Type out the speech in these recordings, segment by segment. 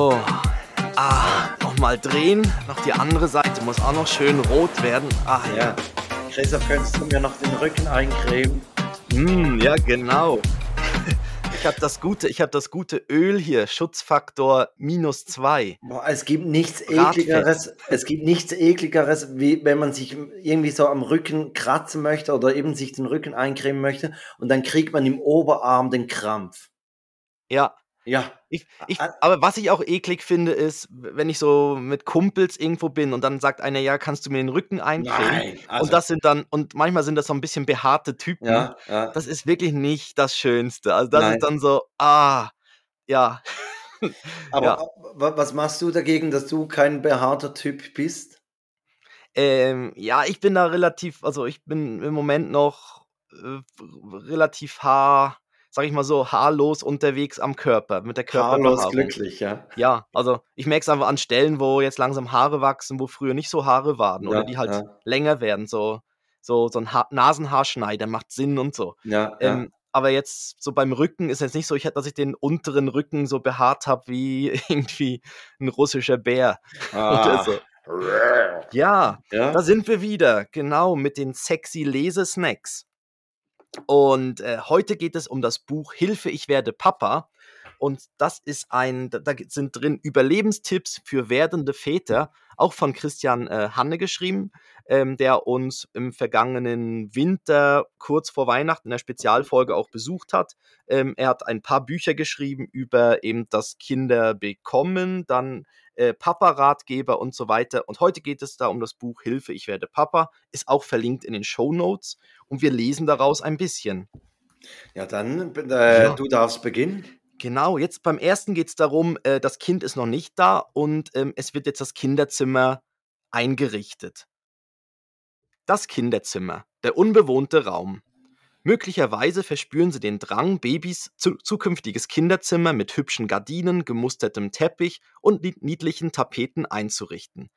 So. Ah, nochmal drehen. Noch die andere Seite muss auch noch schön rot werden. Ah, Ja. Christoph, könntest du mir noch den Rücken eincremen? Mm, ja, genau. Ich habe das gute, ich habe das gute Öl hier, Schutzfaktor minus zwei. Boah, es gibt nichts Bratfett. ekligeres, es gibt nichts ekligeres, wie wenn man sich irgendwie so am Rücken kratzen möchte oder eben sich den Rücken eincremen möchte und dann kriegt man im Oberarm den Krampf. Ja, Ja. ich, ich, aber was ich auch eklig finde, ist, wenn ich so mit Kumpels irgendwo bin und dann sagt einer, ja, kannst du mir den Rücken eincremen? Nein. Also, und das sind dann, und manchmal sind das so ein bisschen behaarte Typen. ja, ja. Das ist wirklich nicht das Schönste. Also das Nein. ist dann so, ah, ja. Aber ja. wa- was machst du dagegen, dass du kein behaarter Typ bist? Ähm, ja, ich bin da relativ, also ich bin im Moment noch äh, relativ haar, sag ich mal so, haarlos unterwegs am Körper, mit der Haarlos Körperbehaarung. glücklich, ja. Ja, also ich merke es einfach an Stellen, wo jetzt langsam Haare wachsen, wo früher nicht so Haare waren oder Ja, die halt ja. länger werden. So, so, so ein ha Nasenhaarschneider macht Sinn und so. Ja, ja. Ähm, aber jetzt so beim Rücken ist jetzt nicht so, ich, dass ich den unteren Rücken so behaart habe wie irgendwie ein russischer Bär oder Ah. so. Ja, Ja. da sind wir wieder, genau, mit den sexy Lesesnacks. Und äh, heute geht es um das Buch Hilfe, ich werde Papa. Und das ist ein, da, da sind drin Überlebenstipps für werdende Väter, auch von Christian äh, Hanne geschrieben, ähm, der uns im vergangenen Winter kurz vor Weihnachten in der Spezialfolge auch besucht hat. Ähm, er hat ein paar Bücher geschrieben über eben das Kinder bekommen, dann äh, Papa-Ratgeber und so weiter. Und heute geht es da um das Buch Hilfe, ich werde Papa, ist auch verlinkt in den Show Notes und wir lesen daraus ein bisschen. Ja, dann, äh, Ja. du darfst beginnen. Genau, jetzt beim ersten geht es darum, äh, das Kind ist noch nicht da und ähm, es wird jetzt das Kinderzimmer eingerichtet. Das Kinderzimmer, der unbewohnte Raum. Möglicherweise verspüren Sie den Drang, Babys zu zukünftiges Kinderzimmer mit hübschen Gardinen, gemustertem Teppich und nied- niedlichen Tapeten einzurichten.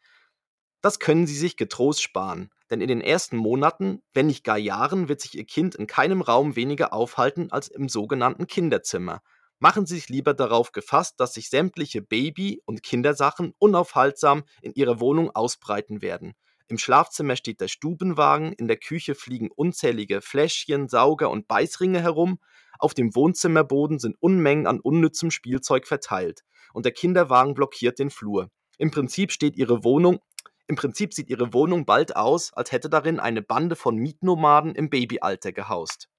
Das können Sie sich getrost sparen, denn in den ersten Monaten, wenn nicht gar Jahren, wird sich Ihr Kind in keinem Raum weniger aufhalten als im sogenannten Kinderzimmer. Machen Sie sich lieber darauf gefasst, dass sich sämtliche Baby- und Kindersachen unaufhaltsam in Ihrer Wohnung ausbreiten werden. Im Schlafzimmer steht der Stubenwagen, in der Küche fliegen unzählige Fläschchen, Sauger und Beißringe herum, auf dem Wohnzimmerboden sind Unmengen an unnützem Spielzeug verteilt und der Kinderwagen blockiert den Flur. Im Prinzip steht Ihre Wohnung im Prinzip sieht Ihre Wohnung bald aus, als hätte darin eine Bande von Mietnomaden im Babyalter gehaust.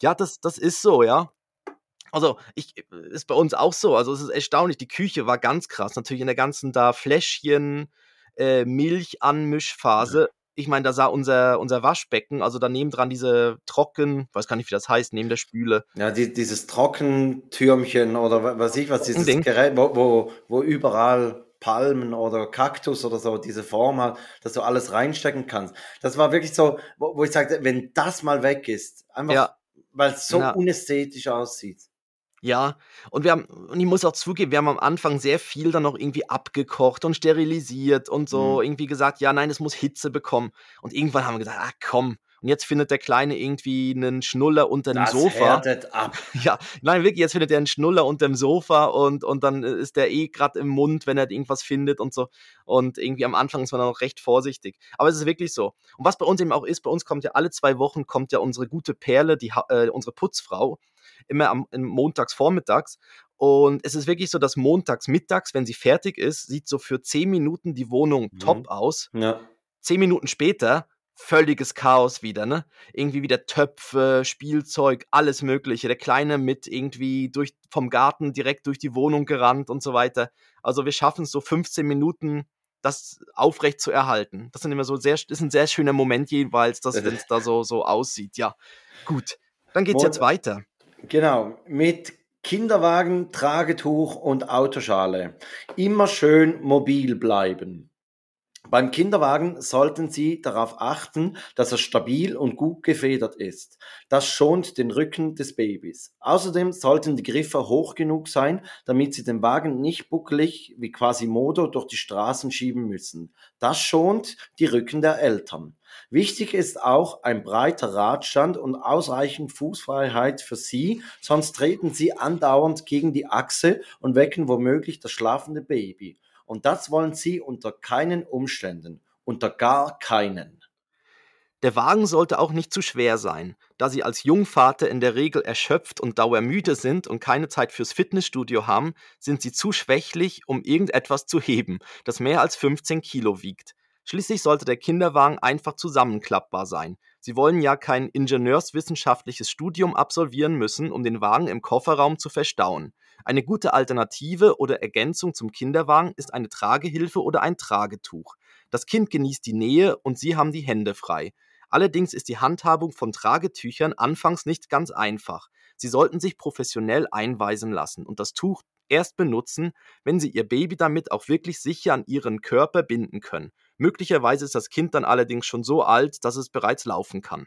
Ja, das, das ist so, ja. Also, ich, ist bei uns auch so. Also, es ist erstaunlich. Die Küche war ganz krass. Natürlich in der ganzen da Fläschchen, äh, Milchanmischphase. Ich meine, da sah unser, unser Waschbecken, also daneben dran diese trocken, weiß gar nicht, wie das heißt, neben der Spüle. Ja, die, dieses Trockentürmchen oder wa- was ich was, dieses Ding. Gerät, wo, wo, wo überall Palmen oder Kaktus oder so diese Form hat, dass du alles reinstecken kannst. Das war wirklich so, wo, wo ich sagte, wenn das mal weg ist, einfach, Ja. weil es so Ja. unästhetisch aussieht. Ja, und wir haben, und ich muss auch zugeben, wir haben am Anfang sehr viel dann noch irgendwie abgekocht und sterilisiert und so Mhm. irgendwie gesagt, ja, nein, es muss Hitze bekommen. Und irgendwann haben wir gesagt, ah komm. Und jetzt findet der Kleine irgendwie einen Schnuller unter dem Das Sofa. härtet ab. Ja, nein, wirklich, jetzt findet er einen Schnuller unterm Sofa und, und dann ist der eh gerade im Mund, wenn er irgendwas findet und so. Und irgendwie am Anfang ist man noch recht vorsichtig. Aber es ist wirklich so. Und was bei uns eben auch ist, bei uns kommt ja alle zwei Wochen kommt ja unsere gute Perle, die, äh, unsere Putzfrau, immer am montags vormittags. Und es ist wirklich so, dass montags mittags, wenn sie fertig ist, sieht so für zehn Minuten die Wohnung Mhm. top aus. Ja. Zehn Minuten später völliges Chaos wieder, ne? Irgendwie wieder Töpfe, Spielzeug, alles Mögliche. Der Kleine mit irgendwie durch, vom Garten direkt durch die Wohnung gerannt und so weiter. Also wir schaffen es so 15 Minuten, das aufrecht zu erhalten. Das sind immer so sehr, ist ein sehr schöner Moment jeweils, dass wenn es da so, so aussieht. Ja, gut. Dann geht's Mon- jetzt weiter. Genau, mit Kinderwagen, Tragetuch und Autoschale. Immer schön mobil bleiben. Beim Kinderwagen sollten Sie darauf achten, dass er stabil und gut gefedert ist. Das schont den Rücken des Babys. Außerdem sollten die Griffe hoch genug sein, damit Sie den Wagen nicht buckelig wie Quasimodo durch die Straßen schieben müssen. Das schont die Rücken der Eltern. Wichtig ist auch ein breiter Radstand und ausreichend Fußfreiheit für Sie, sonst treten Sie andauernd gegen die Achse und wecken womöglich das schlafende Baby. Und das wollen sie unter keinen Umständen, unter gar keinen. Der Wagen sollte auch nicht zu schwer sein. Da sie als Jungvater in der Regel erschöpft und dauermüde sind und keine Zeit fürs Fitnessstudio haben, sind sie zu schwächlich, um irgendetwas zu heben, das mehr als 15 Kilo wiegt. Schließlich sollte der Kinderwagen einfach zusammenklappbar sein. Sie wollen ja kein ingenieurswissenschaftliches Studium absolvieren müssen, um den Wagen im Kofferraum zu verstauen. Eine gute Alternative oder Ergänzung zum Kinderwagen ist eine Tragehilfe oder ein Tragetuch. Das Kind genießt die Nähe und Sie haben die Hände frei. Allerdings ist die Handhabung von Tragetüchern anfangs nicht ganz einfach. Sie sollten sich professionell einweisen lassen und das Tuch erst benutzen, wenn Sie Ihr Baby damit auch wirklich sicher an Ihren Körper binden können. Möglicherweise ist das Kind dann allerdings schon so alt, dass es bereits laufen kann.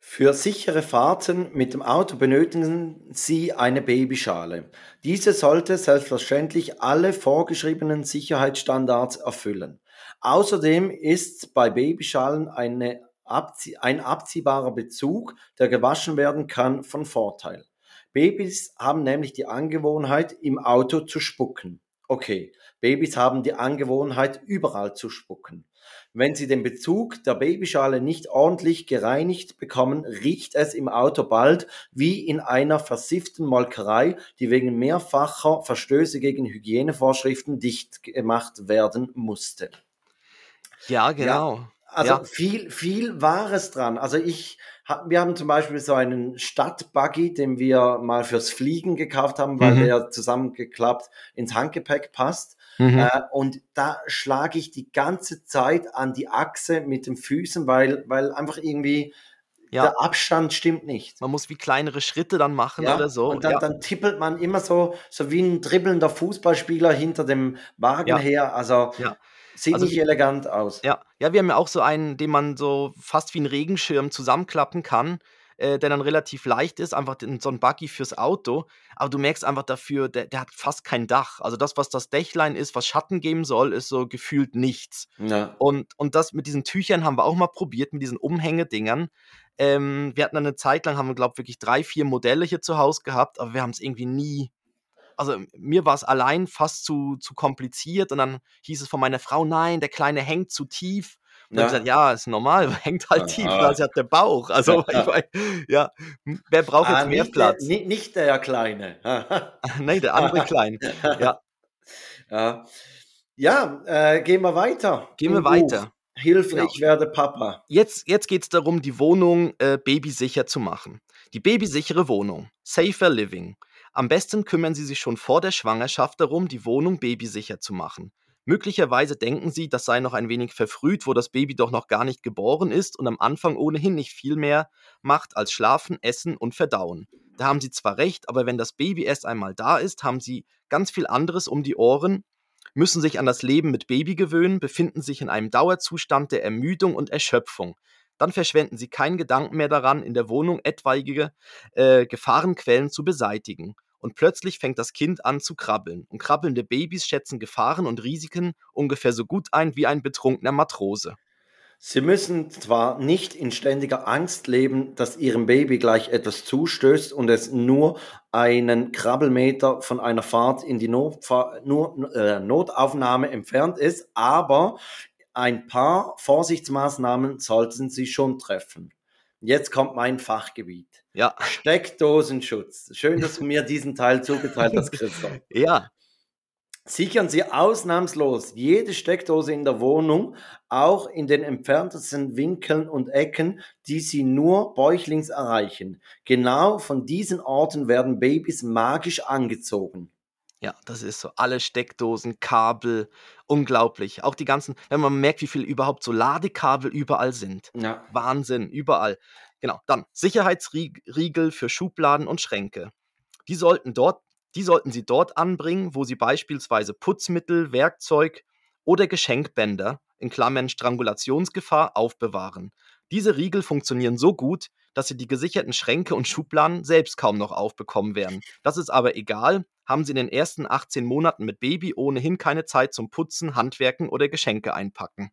Für sichere Fahrten mit dem Auto benötigen Sie eine Babyschale. Diese sollte selbstverständlich alle vorgeschriebenen Sicherheitsstandards erfüllen. Außerdem ist bei Babyschalen eine ein abziehbarer Bezug, der gewaschen werden kann, von Vorteil. Babys haben nämlich die Angewohnheit, im Auto zu spucken. Okay, Babys haben die Angewohnheit, überall zu spucken. Wenn Sie den Bezug der Babyschale nicht ordentlich gereinigt bekommen, riecht es im Auto bald wie in einer versifften Molkerei, die wegen mehrfacher Verstöße gegen Hygienevorschriften dicht gemacht werden musste. Ja, genau. Ja, also Ja. viel, viel Wahres dran. Also ich, hab- wir haben zum Beispiel so einen Stadtbuggy, den wir mal fürs Fliegen gekauft haben, weil Mhm. der zusammengeklappt ins Handgepäck passt. Mhm. Äh, und da schlage ich die ganze Zeit an die Achse mit den Füßen, weil, weil einfach irgendwie Ja. der Abstand stimmt nicht. Man muss wie kleinere Schritte dann machen Ja, oder so. und dann, ja. dann tippelt man immer so, so wie ein dribbelnder Fußballspieler hinter dem Wagen her. Also Ja. sieht Also nicht elegant aus. Ja, ja, wir haben ja auch so einen, den man so fast wie 'n Regenschirm zusammenklappen kann, äh, der dann relativ leicht ist, einfach den so 'n Buggy fürs Auto. Aber du merkst einfach dafür, der der hat fast kein Dach. Also das, was das Dächlein ist, was Schatten geben soll, ist so gefühlt nichts. Ja. Und und das mit diesen Tüchern haben wir auch mal probiert, mit diesen Umhängedingern. Ähm, wir hatten dann 'ne Zeit lang haben wir, glaube wirklich 3, 4 Modelle hier zu Hause gehabt, aber wir haben's irgendwie nie also, mir war's allein fast zu zu kompliziert und dann hieß es von meiner Frau: „Nein, der Kleine hängt zu tief.“ Und dann habe Ja. gesagt: „Ja, ist normal, hängt halt tief, Ah. da ist ja der Bauch.“ Also, ich meine, ja, wer braucht Ah, jetzt mehr nicht der, Platz? ni- nicht der Kleine. Ne, der andere Klein. Ja, ja, ja äh, gehen wir weiter. Gehen wir weiter. Hilfe, Genau. ich werde Papa. Jetzt jetzt geht's darum, die Wohnung, äh, babysicher zu machen. Die babysichere Wohnung. Safer Living. Am besten kümmern Sie sich schon vor der Schwangerschaft darum, die Wohnung babysicher zu machen. Möglicherweise denken Sie, das sei noch ein wenig verfrüht, wo das Baby doch noch gar nicht geboren ist und am Anfang ohnehin nicht viel mehr macht als schlafen, essen und verdauen. Da haben Sie zwar recht, aber wenn das Baby erst einmal da ist, haben Sie ganz viel anderes um die Ohren, müssen sich an das Leben mit Baby gewöhnen, befinden sich in einem Dauerzustand der Ermüdung und Erschöpfung. Dann verschwenden Sie keinen Gedanken mehr daran, in der Wohnung etwaige äh, Gefahrenquellen zu beseitigen. Und plötzlich fängt das Kind an zu krabbeln. Und krabbelnde Babys schätzen Gefahren und Risiken ungefähr so gut ein wie ein betrunkener Matrose. Sie müssen zwar nicht in ständiger Angst leben, dass Ihrem Baby gleich etwas zustößt und es nur einen Krabbelmeter von einer Fahrt in die Notfa nur, äh, Notaufnahme entfernt ist, aber ein paar Vorsichtsmaßnahmen sollten Sie schon treffen. Jetzt kommt mein Fachgebiet. Ja, Steckdosenschutz. Schön, dass du mir diesen Teil zugeteilt hast, Christoph. ja, Sichern Sie ausnahmslos jede Steckdose in der Wohnung, auch in den entferntesten Winkeln und Ecken, die Sie nur bäuchlings erreichen. Genau von diesen Orten werden Babys magisch angezogen. Ja, das ist so. Alle Steckdosen, Kabel, unglaublich. Auch die ganzen, wenn man merkt, wie viel überhaupt so Ladekabel überall sind. Ja. Wahnsinn, überall. Genau. Dann Sicherheitsriegel für Schubladen und Schränke. Die sollten dort, die sollten Sie dort anbringen, wo Sie beispielsweise Putzmittel, Werkzeug oder Geschenkbänder in Klammern (Strangulationsgefahr) aufbewahren. Diese Riegel funktionieren so gut, dass Sie die gesicherten Schränke und Schubladen selbst kaum noch aufbekommen werden. Das ist aber egal, haben Sie in den ersten 18 Monaten mit Baby ohnehin keine Zeit zum Putzen, Handwerken oder Geschenke einpacken.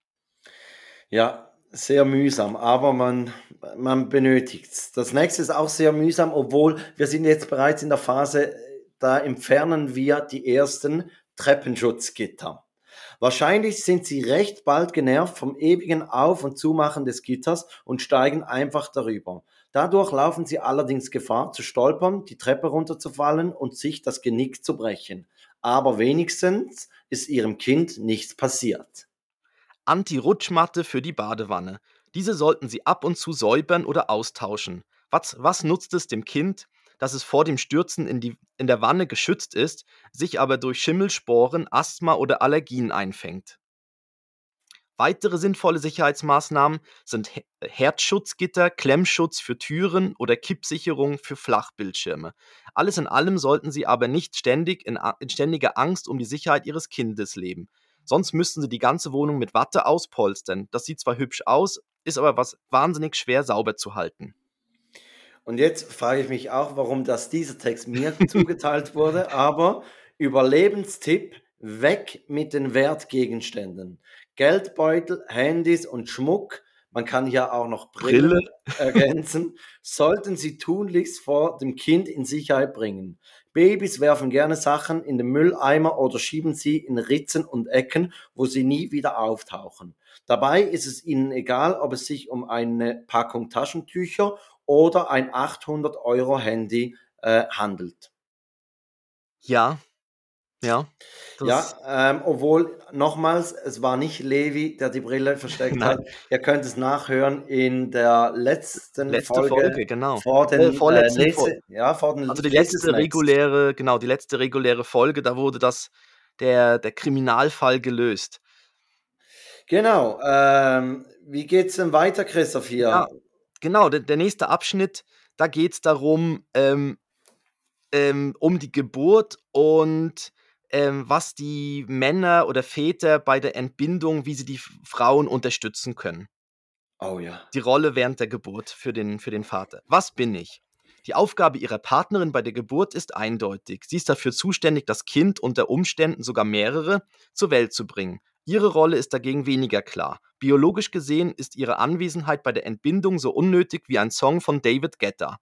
Ja, sehr mühsam, aber man, man benötigt es. Das nächste ist auch sehr mühsam, obwohl wir sind jetzt bereits in der Phase, da entfernen wir die ersten Treppenschutzgitter. Wahrscheinlich sind sie recht bald genervt vom ewigen Auf- und Zumachen des Gitters und steigen einfach darüber. Dadurch laufen sie allerdings Gefahr zu stolpern, die Treppe runterzufallen und sich das Genick zu brechen. Aber wenigstens ist ihrem Kind nichts passiert. Anti-Rutschmatte für die Badewanne. Diese sollten Sie ab und zu säubern oder austauschen. Was, was nutzt es dem Kind, dass es vor dem Stürzen in, die, in der Wanne geschützt ist, sich aber durch Schimmelsporen, Asthma oder Allergien einfängt? Weitere sinnvolle Sicherheitsmaßnahmen sind Herzschutzgitter, Klemmschutz für Türen oder Kippsicherung für Flachbildschirme. Alles in allem sollten Sie aber nicht ständig in, in ständiger Angst um die Sicherheit Ihres Kindes leben. Sonst müssten sie die ganze Wohnung mit Watte auspolstern. Das sieht zwar hübsch aus, ist aber was wahnsinnig schwer sauber zu halten. Und jetzt frage ich mich auch, warum das dieser Text mir zugeteilt wurde, aber Überlebenstipp, weg mit den Wertgegenständen. Geldbeutel, Handys und Schmuck, man kann hier auch noch Brille. ergänzen, sollten Sie tunlichst vor dem Kind in Sicherheit bringen. Babys werfen gerne Sachen in den Mülleimer oder schieben sie in Ritzen und Ecken, wo sie nie wieder auftauchen. Dabei ist es ihnen egal, ob es sich um eine Packung Taschentücher oder ein 800 Euro Handy äh, handelt. Ja, ja. Ja, ähm, obwohl nochmals, es war nicht Levi, der die Brille versteckt hat. Ihr könnt es nachhören in der letzten Letzte Folge, Folge, genau. vor den Äh, vorletzten äh, Fol- nächste, ja, vor den Also die letzte reguläre, genau, die letzte reguläre Folge, da wurde das der, der Kriminalfall gelöst. Genau. Ähm, wie geht's denn weiter, Christoph hier? Ja, genau, der, der nächste Abschnitt, da geht es darum, ähm, ähm, um die Geburt und ähm, was die Männer oder Väter bei der Entbindung, wie sie die Frauen unterstützen können. Oh ja. Die Rolle während der Geburt für den, für den Vater. Was bin ich? Die Aufgabe ihrer Partnerin bei der Geburt ist eindeutig. Sie ist dafür zuständig, das Kind unter Umständen sogar mehrere zur Welt zu bringen. Ihre Rolle ist dagegen weniger klar. Biologisch gesehen ist ihre Anwesenheit bei der Entbindung so unnötig wie ein Song von David Guetta.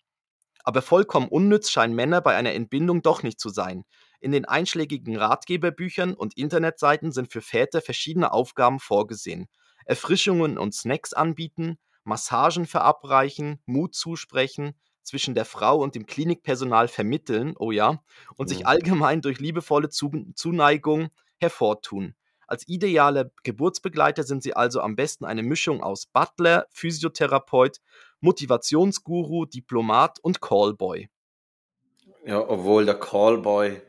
Aber vollkommen unnütz scheinen Männer bei einer Entbindung doch nicht zu sein. In den einschlägigen Ratgeberbüchern und Internetseiten sind für Väter verschiedene Aufgaben vorgesehen. Erfrischungen und Snacks anbieten, Massagen verabreichen, Mut zusprechen, zwischen der Frau und dem Klinikpersonal vermitteln, oh ja, und sich Mhm. allgemein durch liebevolle Zu Zuneigung hervortun. Als ideale Geburtsbegleiter sind sie also am besten eine Mischung aus Butler, Physiotherapeut, Motivationsguru, Diplomat und Callboy. Ja, obwohl der Callboy.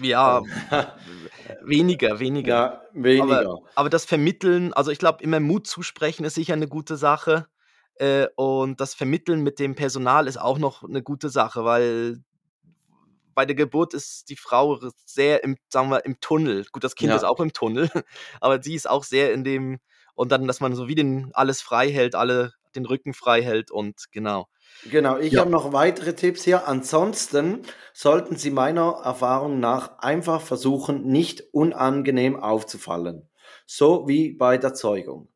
Ja, weniger, weniger. Ja, weniger. Aber, aber das Vermitteln, also ich glaube, immer Mut zusprechen ist sicher eine gute Sache. Äh, und das Vermitteln mit dem Personal ist auch noch eine gute Sache, weil bei der Geburt ist die Frau sehr im, sagen wir, im Tunnel. Gut, das Kind Ja. ist auch im Tunnel, aber sie ist auch sehr in dem, und dann, dass man so wie den alles frei hält, alle den Rücken frei hält und genau. Genau, ich Ja. habe noch weitere Tipps hier. Ansonsten sollten Sie meiner Erfahrung nach einfach versuchen, nicht unangenehm aufzufallen. So wie bei der Zeugung.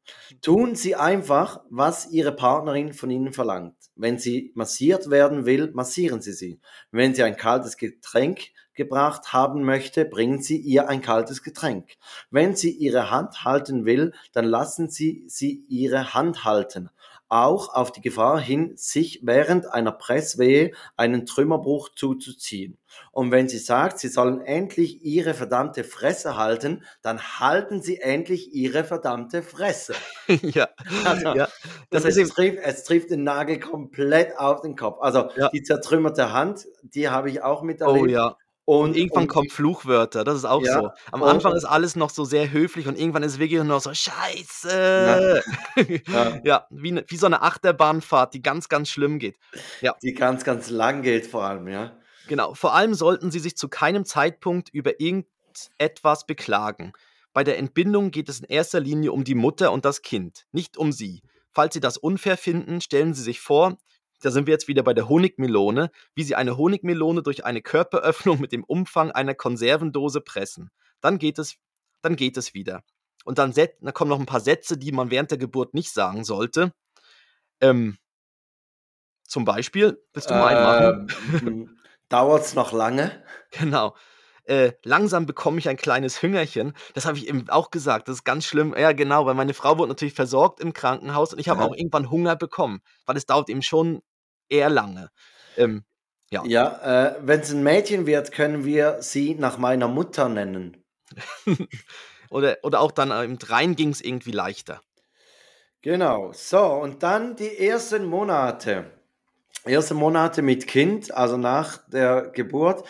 Tun Sie einfach, was Ihre Partnerin von Ihnen verlangt. Wenn sie massiert werden will, massieren Sie sie. Wenn sie ein kaltes Getränk gebracht haben möchte, bringen Sie ihr ein kaltes Getränk. Wenn sie Ihre Hand halten will, dann lassen Sie sie Ihre Hand halten auch auf die Gefahr hin, sich während einer Presswehe einen Trümmerbruch zuzuziehen. Und wenn sie sagt, sie sollen endlich ihre verdammte Fresse halten, dann halten sie endlich ihre verdammte Fresse. ja. Also, ja. Das Das heißt, ist es, trifft, es trifft den Nagel komplett auf den Kopf. Also Ja. die zertrümmerte Hand, die habe ich auch miterlebt. Oh ja. Und, irgendwann und kommen Fluchwörter, das ist auch Ja, so. Am und- Anfang ist alles noch so sehr höflich und irgendwann ist es wirklich nur noch so Scheiße. Ja. Ja, wie, ne, wie so eine Achterbahnfahrt, die ganz, ganz schlimm geht. die ganz, ganz lang geht vor allem, ja. Genau. Vor allem sollten Sie sich zu keinem Zeitpunkt über irgendetwas beklagen. Bei der Entbindung geht es in erster Linie um die Mutter und das Kind, nicht um Sie. Falls Sie das unfair finden, stellen Sie sich vor, da sind wir jetzt wieder bei der Honigmelone, wie Sie eine Honigmelone durch eine Körperöffnung mit dem Umfang einer Konservendose pressen. Dann geht es, dann geht es wieder. Und dann, dann kommen noch ein paar Sätze, die man während der Geburt nicht sagen sollte. Ähm, zum Beispiel, willst du mal einen machen? Ähm, Dauert es noch lange? Genau. Äh, langsam bekomme ich ein kleines Hüngerchen. Das habe ich eben auch gesagt. Das ist ganz schlimm. Ja, genau, weil meine Frau wurde natürlich versorgt im Krankenhaus und ich habe Ja. auch irgendwann Hunger bekommen, weil es dauert eben schon eher lange. Ähm, ja. Ja, äh, wenn es ein Mädchen wird, können wir sie nach meiner Mutter nennen. oder, oder auch dann im Dreien ging es irgendwie leichter. Genau. So, und dann die ersten Monate. Erste Monate mit Kind, also nach der Geburt.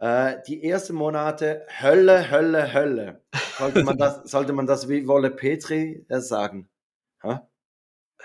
Äh, die ersten Monate Hölle, Hölle, Hölle. Sollte man das, sollte man das wie Wolle Petri äh, sagen? Hä?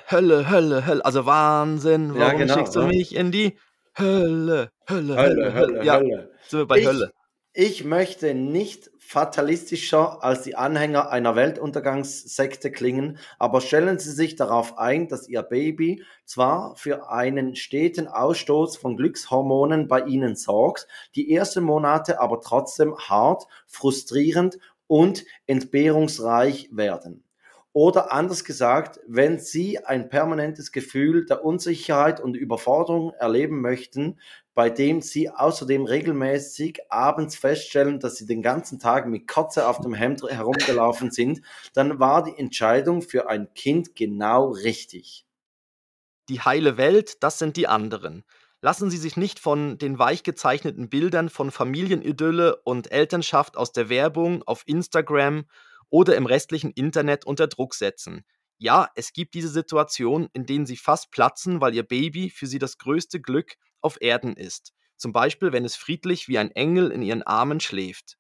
Hölle, Hölle, Hölle. Also Wahnsinn, Ja, warum genau, schickst du ja. mich in die Hölle, Hölle, Hölle, Hölle, Hölle. Hölle, Ja, Hölle. sind wir bei Ich, Hölle. ich möchte nicht fatalistischer als die Anhänger einer Weltuntergangssekte klingen, aber stellen Sie sich darauf ein, dass Ihr Baby zwar für einen steten Ausstoß von Glückshormonen bei Ihnen sorgt, die ersten Monate aber trotzdem hart, frustrierend und entbehrungsreich werden. Oder anders gesagt, wenn Sie ein permanentes Gefühl der Unsicherheit und Überforderung erleben möchten, bei dem Sie außerdem regelmäßig abends feststellen, dass Sie den ganzen Tag mit Kotze auf dem Hemd herumgelaufen sind, dann war die Entscheidung für ein Kind genau richtig. Die heile Welt, das sind die anderen. Lassen Sie sich nicht von den weich gezeichneten Bildern von Familienidylle und Elternschaft aus der Werbung auf Instagram oder im restlichen Internet unter Druck setzen. Ja, es gibt diese Situation, in denen Sie fast platzen, weil Ihr Baby für Sie das größte Glück auf Erden ist. Zum Beispiel, wenn es friedlich wie ein Engel in Ihren Armen schläft.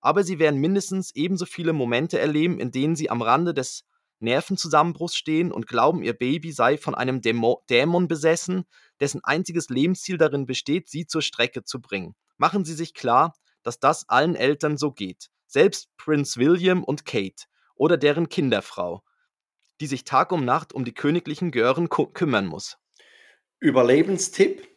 Aber Sie werden mindestens ebenso viele Momente erleben, in denen Sie am Rande des Nervenzusammenbruchs stehen und glauben, Ihr Baby sei von einem Dämo Dämon besessen, dessen einziges Lebensziel darin besteht, Sie zur Strecke zu bringen. Machen Sie sich klar, dass das allen Eltern so geht. Selbst Prinz William und Kate oder deren Kinderfrau, die sich Tag um Nacht um die königlichen Gören kümmern muss. Überlebenstipp.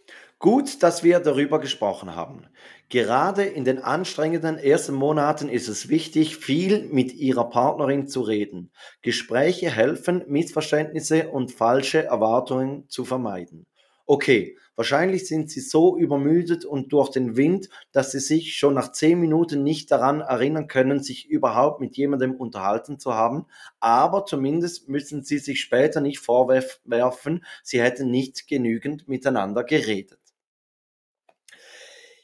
Gut, dass wir darüber gesprochen haben. Gerade in den anstrengenden ersten Monaten ist es wichtig, viel mit Ihrer Partnerin zu reden. Gespräche helfen, Missverständnisse und falsche Erwartungen zu vermeiden. Okay, wahrscheinlich sind Sie so übermüdet und durch den Wind, dass Sie sich schon nach zehn Minuten nicht daran erinnern können, sich überhaupt mit jemandem unterhalten zu haben, aber zumindest müssen Sie sich später nicht vorwerfen, Sie hätten nicht genügend miteinander geredet.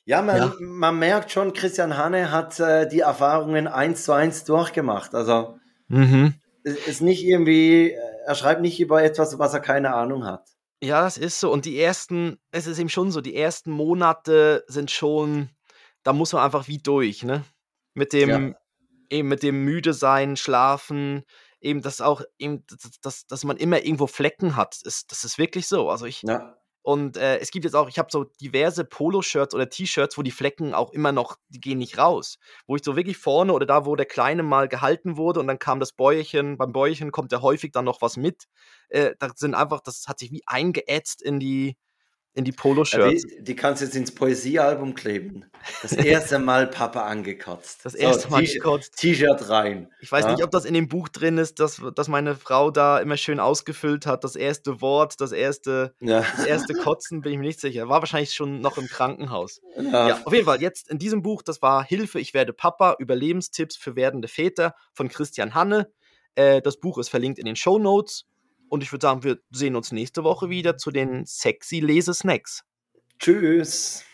Ja, man, Ja. man merkt schon, Christian Hanne hat äh, die Erfahrungen eins zu eins durchgemacht. Also Mhm. es ist nicht irgendwie, äh, er schreibt nicht über etwas, was er keine Ahnung hat. Ja, das ist so. Und die ersten, es ist eben schon so, die ersten Monate sind schon, da muss man einfach wie durch, ne? Mit dem, Ja. eben mit dem müde sein, schlafen, eben das auch, eben, dass, dass, dass man immer irgendwo Flecken hat. Ist, das ist wirklich so. Also ich, Ja. Und äh, es gibt jetzt auch, ich habe so diverse Poloshirts oder T-Shirts, wo die Flecken auch immer noch, die gehen nicht raus. Wo ich so wirklich vorne oder da, wo der Kleine mal gehalten wurde und dann kam das Bäuerchen, beim Bäuerchen kommt ja häufig dann noch was mit. Äh, da sind einfach, das hat sich wie eingeätzt in die, in die Ja, Poloshirts. die, die kannst du jetzt ins Poesiealbum kleben. Das erste Mal Papa angekotzt. Das So, erste Mal T-Shirt- gekotzt. T-Shirt rein. Ich weiß Ja. nicht, ob das in dem Buch drin ist, dass, dass meine Frau da immer schön ausgefüllt hat. Das erste Wort, das erste, Ja. das erste Kotzen, bin ich mir nicht sicher. War wahrscheinlich schon noch im Krankenhaus. Ja. Ja, auf jeden Fall, jetzt in diesem Buch, das war Hilfe, ich werde Papa, Überlebenstipps für werdende Väter von Christian Hanne. Äh, das Buch ist verlinkt in den Show Notes. Und ich würde sagen, wir sehen uns nächste Woche wieder zu den sexy Lesesnacks. Tschüss.